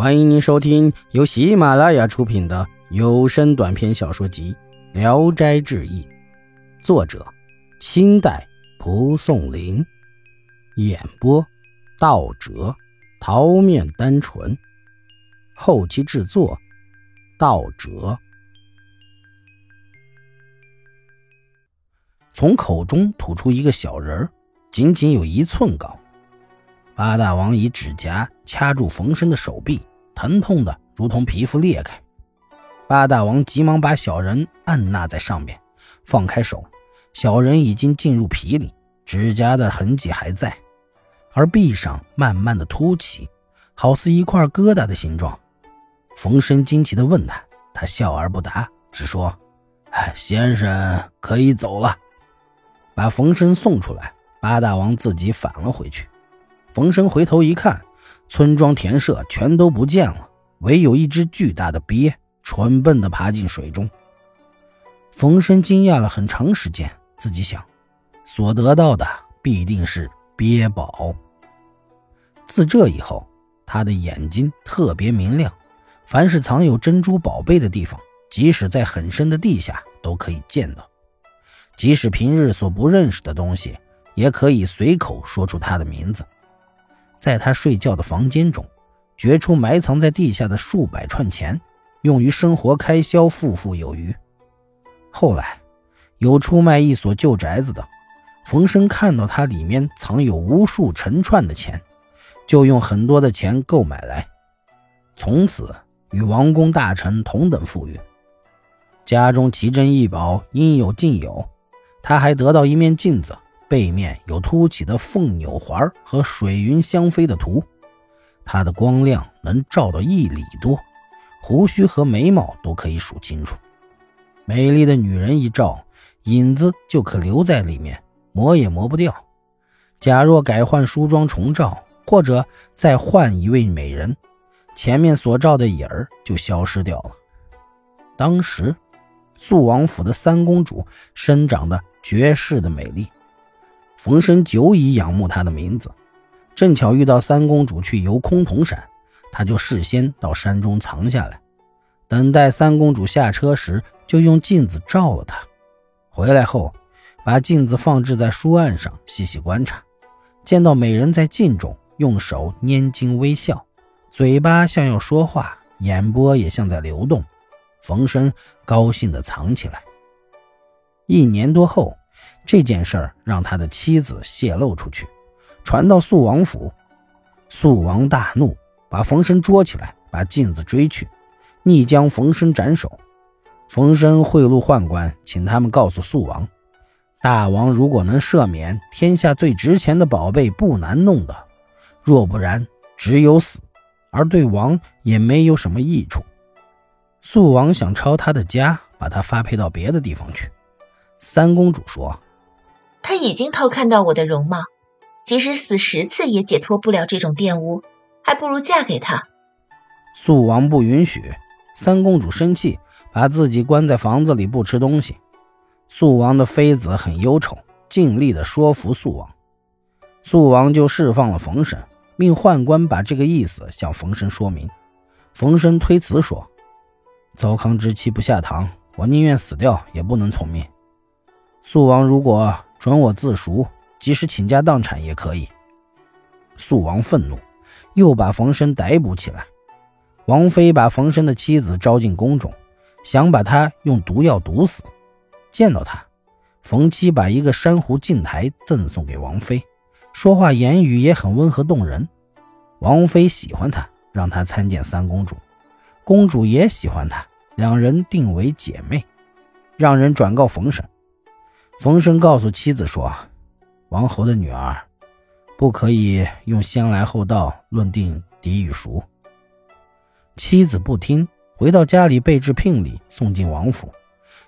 欢迎您收听由喜马拉雅出品的有声短篇小说集《聊斋志异》，作者：清代蒲松龄，演播：道哲、桃面单纯，后期制作：道哲。从口中吐出一个小人儿，仅仅有一寸高。八大王以指甲掐住冯生的手臂。疼痛的如同皮肤裂开，八大王急忙把小人按捺在上面，放开手，小人已经进入皮里，指甲的痕迹还在，而臂上慢慢的凸起，好似一块疙瘩的形状。冯生惊奇的问他，他笑而不答，只说：“哎，先生可以走了。”把冯生送出来，八大王自己返了回去。冯生回头一看。村庄田舍全都不见了，唯有一只巨大的鳖蠢笨地爬进水中。冯生惊讶了很长时间，自己想，所得到的必定是鳖宝。自这以后，他的眼睛特别明亮，凡是藏有珍珠宝贝的地方，即使在很深的地下都可以见到；即使平日所不认识的东西，也可以随口说出它的名字。在他睡觉的房间中，掘出埋藏在地下的数百串钱，用于生活开销，富富有余。后来，有出卖一所旧宅子的，冯生看到他里面藏有无数成串的钱，就用很多的钱购买来，从此与王公大臣同等富裕。家中奇珍异宝应有尽有，他还得到一面镜子。背面有凸起的凤钮环和水云相飞的图，它的光亮能照到一里多，胡须和眉毛都可以数清楚。美丽的女人一照，影子就可留在里面，磨也磨不掉。假若改换梳妆重照，或者再换一位美人，前面所照的影儿就消失掉了。当时，肃王府的三公主生长得绝世的美丽。冯生久已仰慕她的名字，正巧遇到三公主去游崆峒山，他就事先到山中藏下来，等待三公主下车时，就用镜子照了她。回来后，把镜子放置在书案上，细细观察，见到美人在镜中用手拈睛微笑，嘴巴像要说话，眼波也像在流动。冯生高兴地藏起来。一年多后。这件事儿让他的妻子泄露出去，传到肃王府，肃王大怒，把冯生捉起来，把镜子追去，逆将冯生斩首。冯生贿赂宦官，请他们告诉肃王，大王如果能赦免，天下最值钱的宝贝不难弄的；若不然，只有死，而对王也没有什么益处。肃王想抄他的家，把他发配到别的地方去。三公主说。他已经偷看到我的容貌，即使死十次也解脱不了这种玷污，还不如嫁给他。肃王不允许，三公主生气，把自己关在房子里不吃东西。肃王的妃子很忧愁，尽力的说服肃王，肃王就释放了冯生，命宦官把这个意思向冯生说明。冯生推辞说：“糟糠之妻不下堂，我宁愿死掉也不能从命。肃王如果……”准我自赎，即使倾家荡产也可以。肃王愤怒，又把冯生逮捕起来。王妃把冯生的妻子招进宫中，想把他用毒药毒死。见到他，冯妻把一个珊瑚镜台赠送给王妃，说话言语也很温和动人。王妃喜欢他，让他参见三公主。公主也喜欢他，两人定为姐妹，让人转告冯生。冯生告诉妻子说：“王侯的女儿，不可以用先来后到论定嫡与淑。”妻子不听，回到家里备置聘礼，送进王府。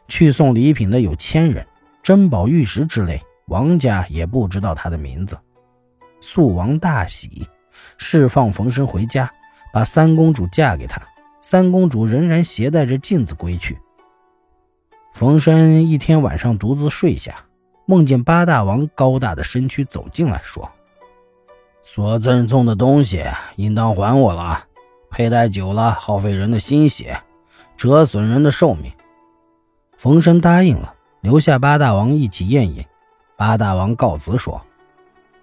去送礼品的有千人，珍宝玉石之类，王家也不知道他的名字。肃王大喜，释放冯生回家，把三公主嫁给他。三公主仍然携带着镜子归去。冯生一天晚上独自睡下，梦见八大王高大的身躯走进来，说：“所赠送的东西应当还我了，佩戴久了耗费人的心血，折损人的寿命。冯生答应了，留下八大王一起宴饮。八大王告辞说：“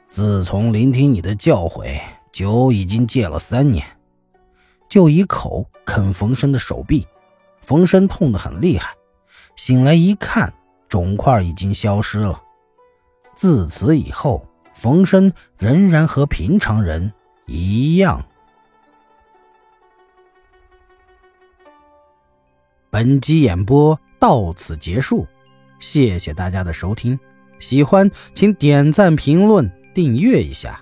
自从聆听你的教诲，酒已经戒了三年。”就一口啃冯生的手臂，冯生痛得很厉害。醒来一看，肿块已经消失了。自此以后，冯生仍然和平常人一样。本集演播到此结束，谢谢大家的收听。喜欢请点赞、评论、订阅一下。